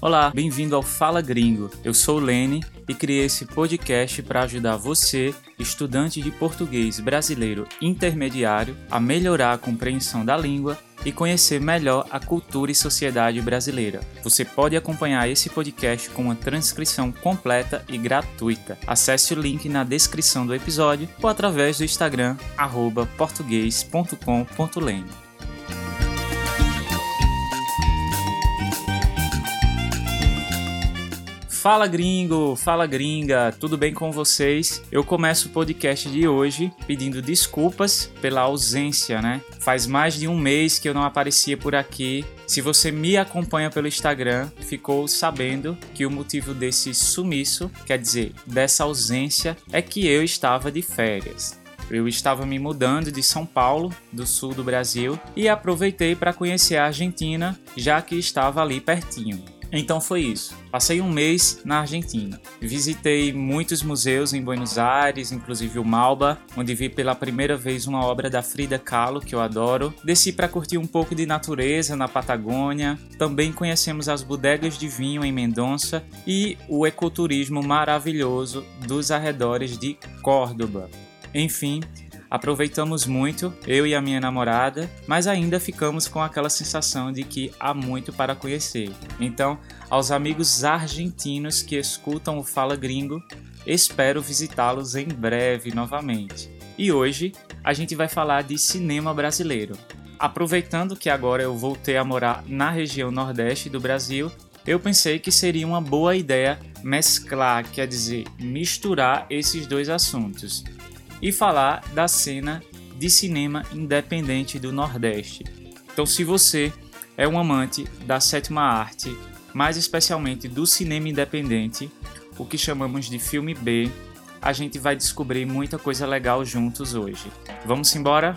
Olá, bem-vindo ao Fala Gringo. Eu sou o Lene e criei esse podcast para ajudar você, estudante de português brasileiro intermediário, a melhorar a compreensão da língua e conhecer melhor a cultura e sociedade brasileira. Você pode acompanhar esse podcast com uma transcrição completa e gratuita. Acesse o link na descrição do episódio ou através do Instagram português.com.lene. Fala gringo, fala gringa, tudo bem com vocês? Eu começo o podcast de hoje pedindo desculpas pela ausência, né? Faz mais de um mês que eu não aparecia por aqui. Se você me acompanha pelo Instagram, ficou sabendo que o motivo desse sumiço, quer dizer, dessa ausência, é que eu estava de férias. Eu estava me mudando de São Paulo, do sul do Brasil, e aproveitei para conhecer a Argentina, já que estava ali pertinho. Então foi isso. Passei um mês na Argentina. Visitei muitos museus em Buenos Aires, inclusive o Malba, onde vi pela primeira vez uma obra da Frida Kahlo, que eu adoro. Desci para curtir um pouco de natureza na Patagônia. Também conhecemos as bodegas de vinho em Mendonça e o ecoturismo maravilhoso dos arredores de Córdoba. Enfim, Aproveitamos muito, eu e a minha namorada, mas ainda ficamos com aquela sensação de que há muito para conhecer. Então, aos amigos argentinos que escutam o Fala Gringo, espero visitá-los em breve novamente. E hoje a gente vai falar de cinema brasileiro. Aproveitando que agora eu voltei a morar na região nordeste do Brasil, eu pensei que seria uma boa ideia mesclar, quer dizer, misturar esses dois assuntos e falar da cena de cinema independente do Nordeste. Então, se você é um amante da sétima arte, mais especialmente do cinema independente, o que chamamos de filme B, a gente vai descobrir muita coisa legal juntos hoje. Vamos embora?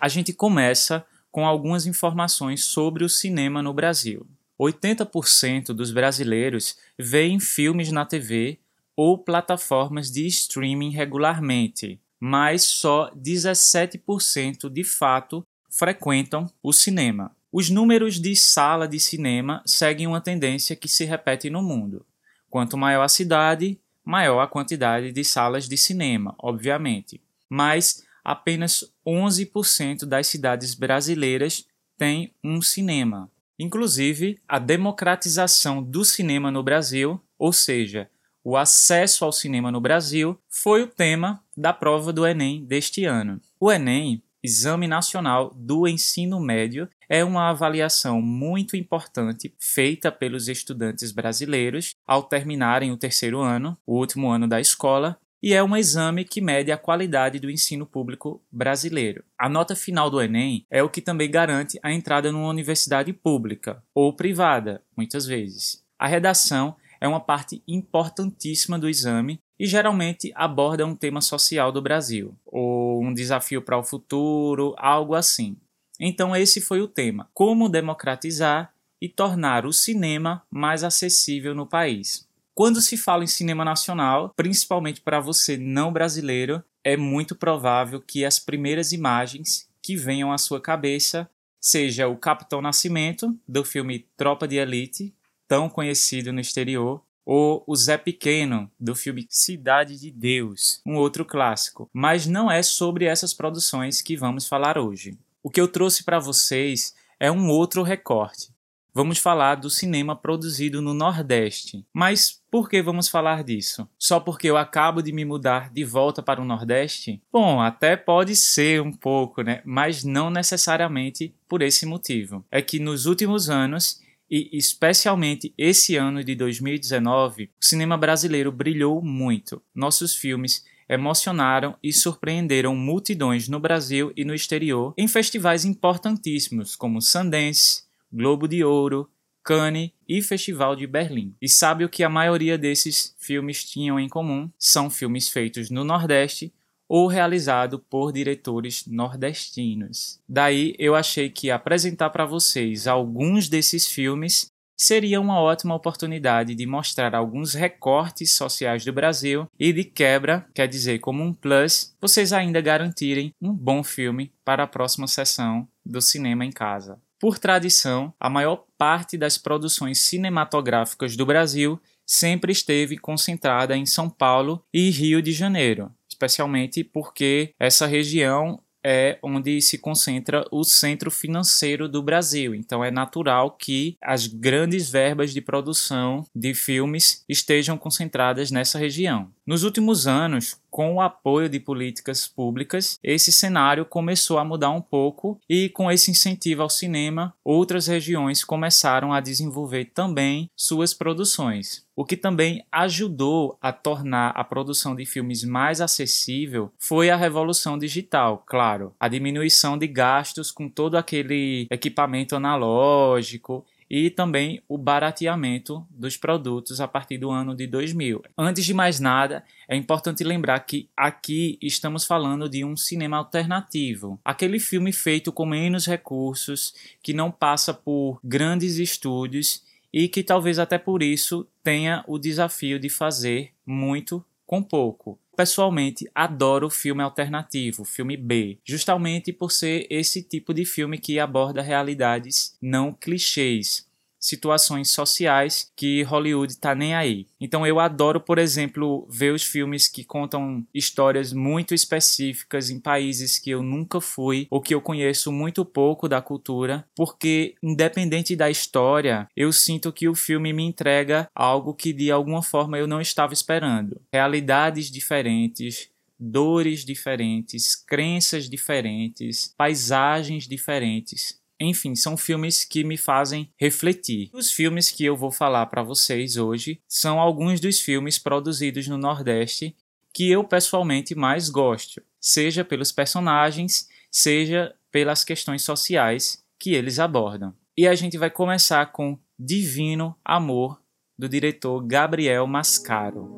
A gente começa com algumas informações sobre o cinema no Brasil. 80% dos brasileiros veem filmes na TV ou plataformas de streaming regularmente, mas só 17% de fato frequentam o cinema. Os números de sala de cinema seguem uma tendência que se repete no mundo. Quanto maior a cidade, maior a quantidade de salas de cinema, obviamente. Mas apenas 11% das cidades brasileiras têm um cinema. Inclusive, a democratização do cinema no Brasil, ou seja, o acesso ao cinema no Brasil, foi o tema da prova do Enem deste ano. O Enem, Exame Nacional do Ensino Médio, é uma avaliação muito importante feita pelos estudantes brasileiros ao terminarem o terceiro ano, o último ano da escola, e é um exame que mede a qualidade do ensino público brasileiro. A nota final do Enem é o que também garante a entrada numa universidade pública ou privada, muitas vezes. A redação é uma parte importantíssima do exame e geralmente aborda um tema social do Brasil, ou um desafio para o futuro, algo assim. Então, esse foi o tema: como democratizar e tornar o cinema mais acessível no país. Quando se fala em cinema nacional, principalmente para você não brasileiro, é muito provável que as primeiras imagens que venham à sua cabeça seja o Capitão Nascimento, do filme Tropa de Elite, tão conhecido no exterior, ou o Zé Pequeno, do filme Cidade de Deus, um outro clássico. Mas não é sobre essas produções que vamos falar hoje. O que eu trouxe para vocês é um outro recorte vamos falar do cinema produzido no Nordeste. Mas por que vamos falar disso? Só porque eu acabo de me mudar de volta para o Nordeste? Bom, até pode ser um pouco, né? Mas não necessariamente por esse motivo. É que nos últimos anos e especialmente esse ano de 2019, o cinema brasileiro brilhou muito. Nossos filmes emocionaram e surpreenderam multidões no Brasil e no exterior em festivais importantíssimos como Sundance, Globo de Ouro, Cannes e Festival de Berlim. E sabe o que a maioria desses filmes tinham em comum? São filmes feitos no Nordeste ou realizado por diretores nordestinos. Daí eu achei que apresentar para vocês alguns desses filmes seria uma ótima oportunidade de mostrar alguns recortes sociais do Brasil e de quebra, quer dizer, como um plus, vocês ainda garantirem um bom filme para a próxima sessão do cinema em casa. Por tradição, a maior parte das produções cinematográficas do Brasil sempre esteve concentrada em São Paulo e Rio de Janeiro, especialmente porque essa região é onde se concentra o centro financeiro do Brasil. Então é natural que as grandes verbas de produção de filmes estejam concentradas nessa região. Nos últimos anos, com o apoio de políticas públicas, esse cenário começou a mudar um pouco e, com esse incentivo ao cinema, outras regiões começaram a desenvolver também suas produções. O que também ajudou a tornar a produção de filmes mais acessível foi a revolução digital, claro, a diminuição de gastos com todo aquele equipamento analógico e também o barateamento dos produtos a partir do ano de 2000. Antes de mais nada, é importante lembrar que aqui estamos falando de um cinema alternativo, aquele filme feito com menos recursos, que não passa por grandes estúdios e que talvez até por isso tenha o desafio de fazer muito com pouco. Pessoalmente, adoro filme alternativo, filme B, justamente por ser esse tipo de filme que aborda realidades não clichês, situações sociais que Hollywood tá nem aí. Então eu adoro, por exemplo, ver os filmes que contam histórias muito específicas em países que eu nunca fui ou que eu conheço muito pouco da cultura, porque independente da história, eu sinto que o filme me entrega algo que de alguma forma eu não estava esperando. Realidades diferentes, dores diferentes, crenças diferentes, paisagens diferentes. Enfim, são filmes que me fazem refletir. Os filmes que eu vou falar para vocês hoje são alguns dos filmes produzidos no Nordeste que eu pessoalmente mais gosto, seja pelos personagens, seja pelas questões sociais que eles abordam. E a gente vai começar com Divino Amor, do diretor Gabriel Mascaro.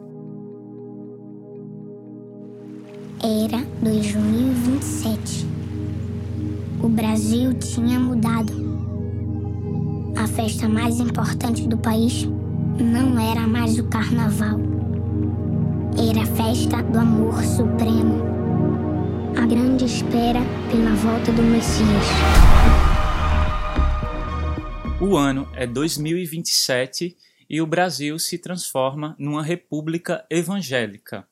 Era 2027 o Brasil tinha mudado. A festa mais importante do país não era mais o carnaval. Era a festa do amor supremo. A grande espera pela volta do Messias. O ano é 2027 e o Brasil se transforma numa república evangélica,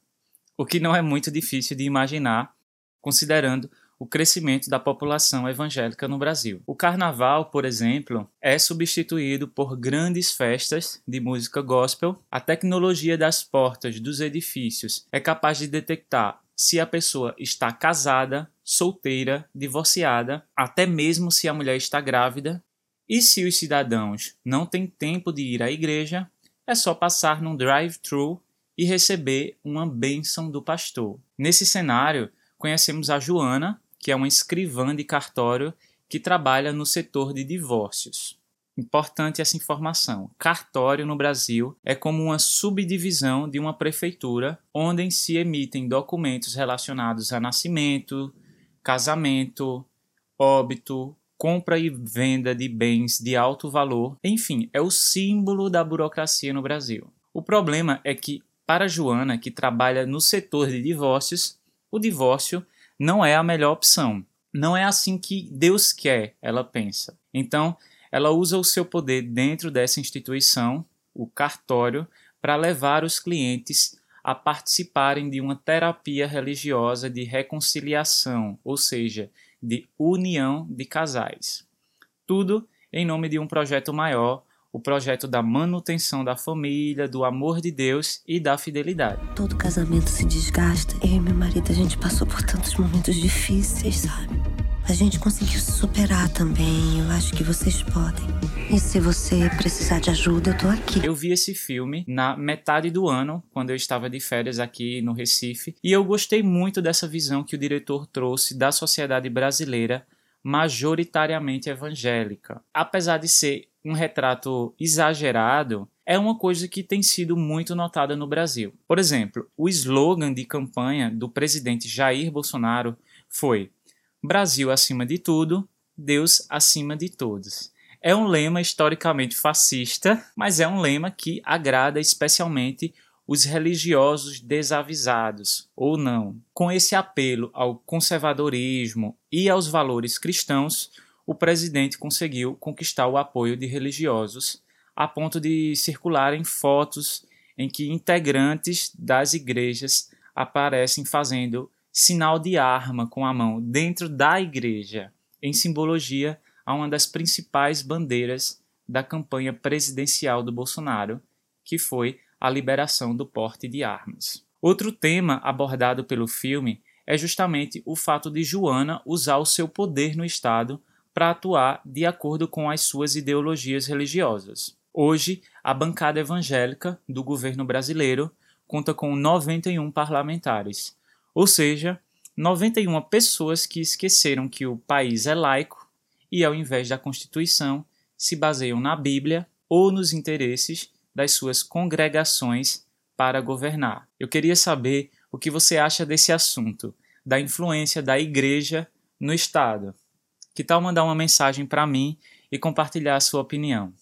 o que não é muito difícil de imaginar, considerando o crescimento da população evangélica no Brasil. O carnaval, por exemplo, é substituído por grandes festas de música gospel. A tecnologia das portas dos edifícios é capaz de detectar se a pessoa está casada, solteira, divorciada, até mesmo se a mulher está grávida. E se os cidadãos não têm tempo de ir à igreja, é só passar num drive-thru e receber uma bênção do pastor. Nesse cenário, conhecemos a Joana, que é uma escrivã de cartório que trabalha no setor de divórcios. Importante essa informação. Cartório no Brasil é como uma subdivisão de uma prefeitura onde se emitem documentos relacionados a nascimento, casamento, óbito, compra e venda de bens de alto valor, enfim, é o símbolo da burocracia no Brasil. O problema é que, para Joana, que trabalha no setor de divórcios, o divórcio não é a melhor opção. Não é assim que Deus quer, ela pensa. Então, ela usa o seu poder dentro dessa instituição, o cartório, para levar os clientes a participarem de uma terapia religiosa de reconciliação, ou seja, de união de casais. Tudo em nome de um projeto maior o projeto da manutenção da família, do amor de Deus e da fidelidade. Todo casamento se desgasta. Eu e meu marido, a gente passou por tantos momentos difíceis, sabe? A gente conseguiu se superar também. Eu acho que vocês podem. E se você precisar de ajuda, eu tô aqui. Eu vi esse filme na metade do ano, quando eu estava de férias aqui no Recife, e eu gostei muito dessa visão que o diretor trouxe da sociedade brasileira majoritariamente evangélica. Apesar de ser um retrato exagerado, é uma coisa que tem sido muito notada no Brasil. Por exemplo, o slogan de campanha do presidente Jair Bolsonaro foi: Brasil acima de tudo, Deus acima de todos. É um lema historicamente fascista, mas é um lema que agrada especialmente os religiosos desavisados, ou não. Com esse apelo ao conservadorismo e aos valores cristãos, o presidente conseguiu conquistar o apoio de religiosos, a ponto de circularem fotos em que integrantes das igrejas aparecem fazendo sinal de arma com a mão dentro da igreja, em simbologia a uma das principais bandeiras da campanha presidencial do Bolsonaro, que foi a liberação do porte de armas. Outro tema abordado pelo filme é justamente o fato de Joana usar o seu poder no Estado para atuar de acordo com as suas ideologias religiosas. Hoje, a bancada evangélica do governo brasileiro conta com 91 parlamentares, ou seja, 91 pessoas que esqueceram que o país é laico e, ao invés da Constituição, se baseiam na Bíblia ou nos interesses das suas congregações para governar. Eu queria saber o que você acha desse assunto, da influência da igreja no Estado. Que tal mandar uma mensagem para mim e compartilhar a sua opinião?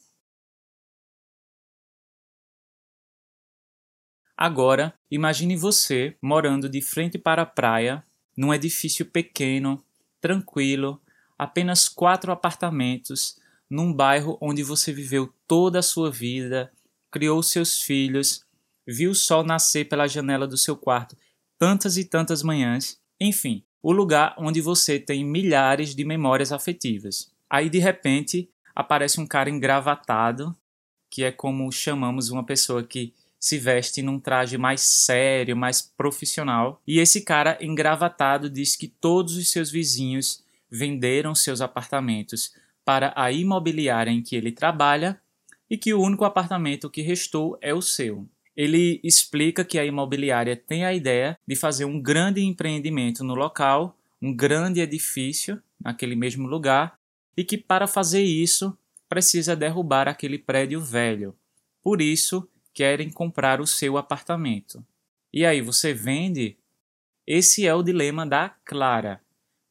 Agora, imagine você morando de frente para a praia, num edifício pequeno, tranquilo, apenas quatro apartamentos, num bairro onde você viveu toda a sua vida criou seus filhos, viu o sol nascer pela janela do seu quarto tantas e tantas manhãs, enfim, o lugar onde você tem milhares de memórias afetivas. Aí de repente aparece um cara engravatado, que é como chamamos uma pessoa que se veste num traje mais sério, mais profissional, e esse cara engravatado diz que todos os seus vizinhos venderam seus apartamentos para a imobiliária em que ele trabalha e que o único apartamento que restou é o seu. Ele explica que a imobiliária tem a ideia de fazer um grande empreendimento no local, um grande edifício naquele mesmo lugar, e que para fazer isso precisa derrubar aquele prédio velho. Por isso, querem comprar o seu apartamento. E aí você vende? Esse é o dilema da Clara,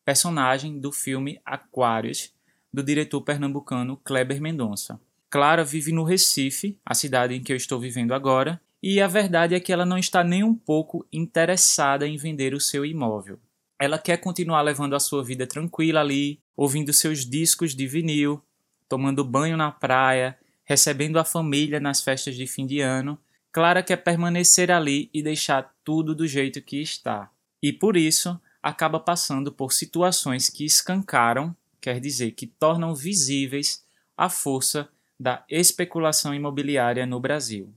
personagem do filme Aquários, do diretor pernambucano Kleber Mendonça. Clara vive no Recife, a cidade em que eu estou vivendo agora, e a verdade é que ela não está nem um pouco interessada em vender o seu imóvel. Ela quer continuar levando a sua vida tranquila ali, ouvindo seus discos de vinil, tomando banho na praia, recebendo a família nas festas de fim de ano. Clara quer permanecer ali e deixar tudo do jeito que está. E por isso acaba passando por situações que escancaram, quer dizer, que tornam visíveis a força da especulação imobiliária no Brasil.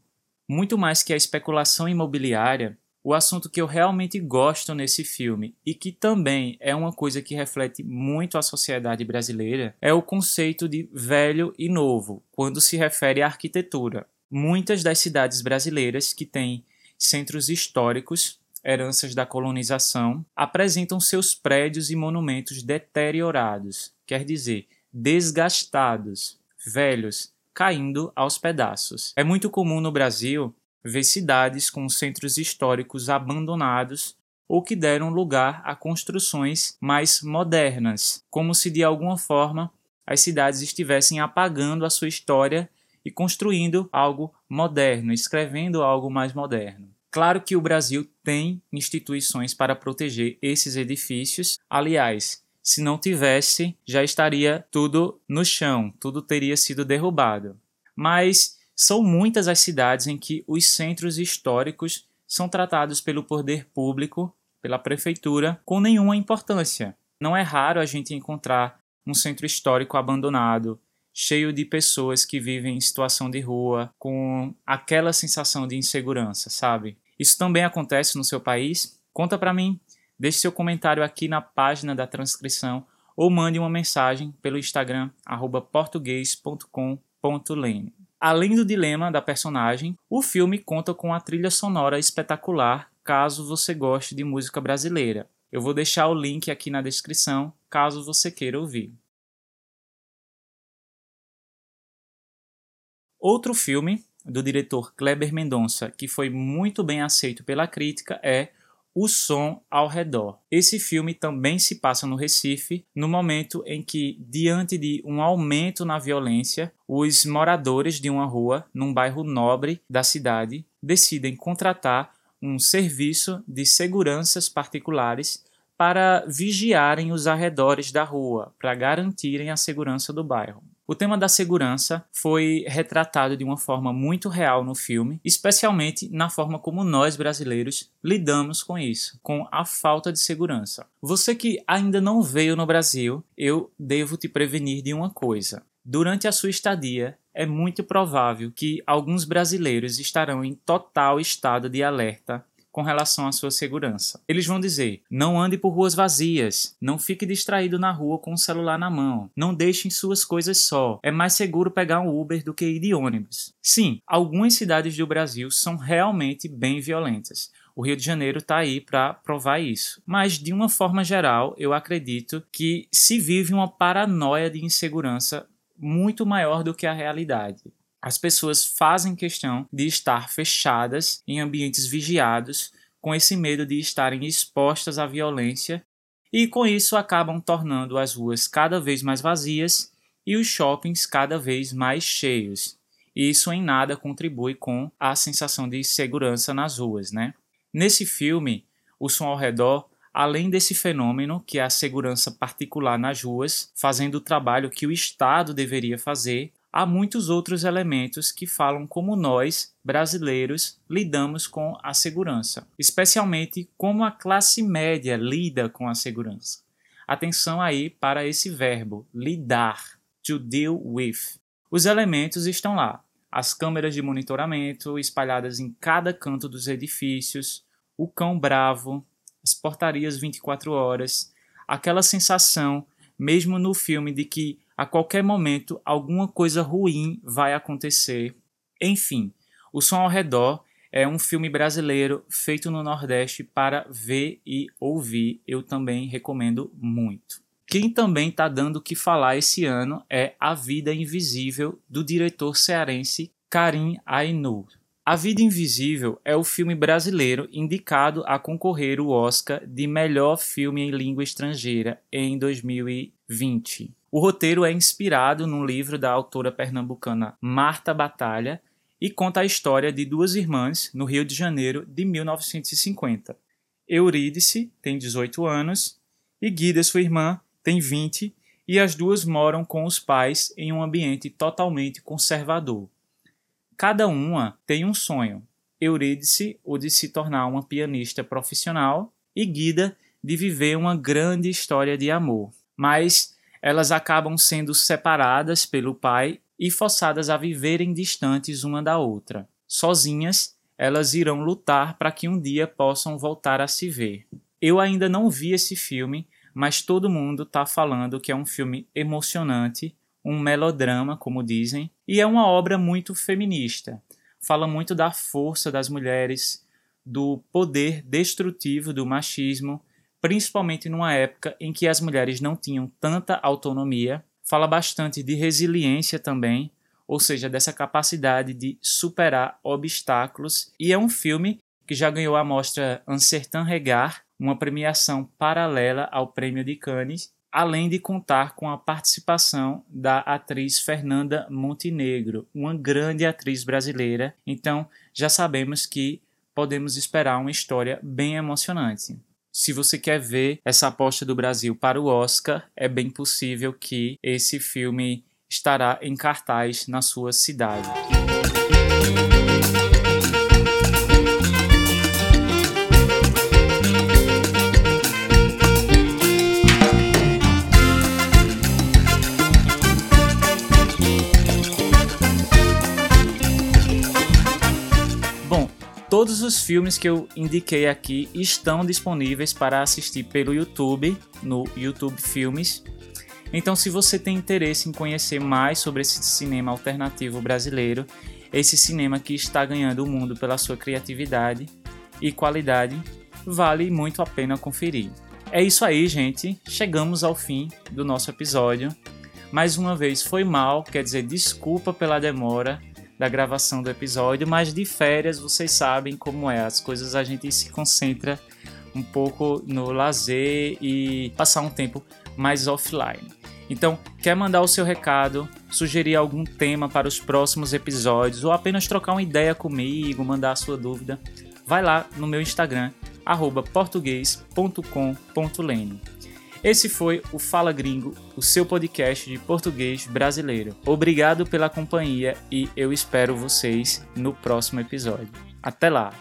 Muito mais que a especulação imobiliária, o assunto que eu realmente gosto nesse filme e que também é uma coisa que reflete muito a sociedade brasileira é o conceito de velho e novo quando se refere à arquitetura. Muitas das cidades brasileiras que têm centros históricos, heranças da colonização, apresentam seus prédios e monumentos deteriorados, quer dizer, desgastados, velhos, caindo aos pedaços. É muito comum no Brasil ver cidades com centros históricos abandonados ou que deram lugar a construções mais modernas, como se de alguma forma as cidades estivessem apagando a sua história e construindo algo moderno, escrevendo algo mais moderno. Claro que o Brasil tem instituições para proteger esses edifícios. Aliás, se não tivesse, já estaria tudo no chão, tudo teria sido derrubado. Mas são muitas as cidades em que os centros históricos são tratados pelo poder público, pela prefeitura, com nenhuma importância. Não é raro a gente encontrar um centro histórico abandonado, cheio de pessoas que vivem em situação de rua, com aquela sensação de insegurança, sabe? Isso também acontece no seu país? Conta para mim. Deixe seu comentário aqui na página da transcrição ou mande uma mensagem pelo Instagram português.com.lene. Além do dilema da personagem, o filme conta com a trilha sonora espetacular caso você goste de música brasileira. Eu vou deixar o link aqui na descrição caso você queira ouvir. Outro filme do diretor Kleber Mendonça que foi muito bem aceito pela crítica é O Som ao Redor. Esse filme também se passa no Recife, no momento em que, diante de um aumento na violência, os moradores de uma rua, num bairro nobre da cidade, decidem contratar um serviço de seguranças particulares para vigiarem os arredores da rua, para garantirem a segurança do bairro. O tema da segurança foi retratado de uma forma muito real no filme, especialmente na forma como nós brasileiros lidamos com isso, com a falta de segurança. Você que ainda não veio no Brasil, eu devo te prevenir de uma coisa. Durante a sua estadia, é muito provável que alguns brasileiros estarão em total estado de alerta com relação à sua segurança. Eles vão dizer: não ande por ruas vazias, não fique distraído na rua com o celular na mão, não deixem suas coisas só, é mais seguro pegar um Uber do que ir de ônibus. Sim, algumas cidades do Brasil são realmente bem violentas. O Rio de Janeiro está aí para provar isso. Mas, de uma forma geral, eu acredito que se vive uma paranoia de insegurança muito maior do que a realidade. As pessoas fazem questão de estar fechadas em ambientes vigiados, com esse medo de estarem expostas à violência, e com isso acabam tornando as ruas cada vez mais vazias e os shoppings cada vez mais cheios. E isso em nada contribui com a sensação de segurança nas ruas, né? Nesse filme, O Som ao Redor, além desse fenômeno, que é a segurança particular nas ruas, fazendo o trabalho que o Estado deveria fazer, há muitos outros elementos que falam como nós, brasileiros, lidamos com a segurança, especialmente como a classe média lida com a segurança. Atenção aí para esse verbo, lidar, to deal with. Os elementos estão lá: as câmeras de monitoramento espalhadas em cada canto dos edifícios, o cão bravo, as portarias 24 horas, aquela sensação, mesmo no filme, de que a qualquer momento alguma coisa ruim vai acontecer. Enfim, O Som ao Redor é um filme brasileiro feito no Nordeste para ver e ouvir. Eu também recomendo muito. Quem também está dando o que falar esse ano é A Vida Invisível, do diretor cearense Karim Ainur. A Vida Invisível é o filme brasileiro indicado a concorrer o Oscar de melhor filme em língua estrangeira em 2020. O roteiro é inspirado num livro da autora pernambucana Marta Batalha e conta a história de duas irmãs no Rio de Janeiro de 1950. Eurídice tem 18 anos e Guida, sua irmã, tem 20 e as duas moram com os pais em um ambiente totalmente conservador. Cada uma tem um sonho. Eurídice, o de se tornar uma pianista profissional, e Guida, de viver uma grande história de amor. Mas elas acabam sendo separadas pelo pai e forçadas a viverem distantes uma da outra. Sozinhas, elas irão lutar para que um dia possam voltar a se ver. Eu ainda não vi esse filme, mas todo mundo está falando que é um filme emocionante, um melodrama, como dizem, e é uma obra muito feminista. Fala muito da força das mulheres, do poder destrutivo do machismo principalmente numa época em que as mulheres não tinham tanta autonomia. Fala bastante de resiliência também, ou seja, dessa capacidade de superar obstáculos. E é um filme que já ganhou a mostra Un Certain Regard, uma premiação paralela ao Prêmio de Cannes, além de contar com a participação da atriz Fernanda Montenegro, uma grande atriz brasileira. Então, já sabemos que podemos esperar uma história bem emocionante se você quer ver essa aposta do Brasil para o Oscar, é bem possível que esse filme estará em cartaz na sua cidade. Todos os filmes que eu indiquei aqui estão disponíveis para assistir pelo YouTube, no YouTube Filmes. Então, se você tem interesse em conhecer mais sobre esse cinema alternativo brasileiro, esse cinema que está ganhando o mundo pela sua criatividade e qualidade, vale muito a pena conferir. É isso aí, gente. Chegamos ao fim do nosso episódio. Mais uma vez foi mal, quer dizer, desculpa pela demora da gravação do episódio, mas de férias vocês sabem como é, as coisas a gente se concentra um pouco no lazer e passar um tempo mais offline. Então, quer mandar o seu recado, sugerir algum tema para os próximos episódios ou apenas trocar uma ideia comigo, mandar a sua dúvida, vai lá no meu Instagram, português.com.lene. Esse foi o Fala Gringo, o seu podcast de português brasileiro. Obrigado pela companhia e eu espero vocês no próximo episódio. Até lá!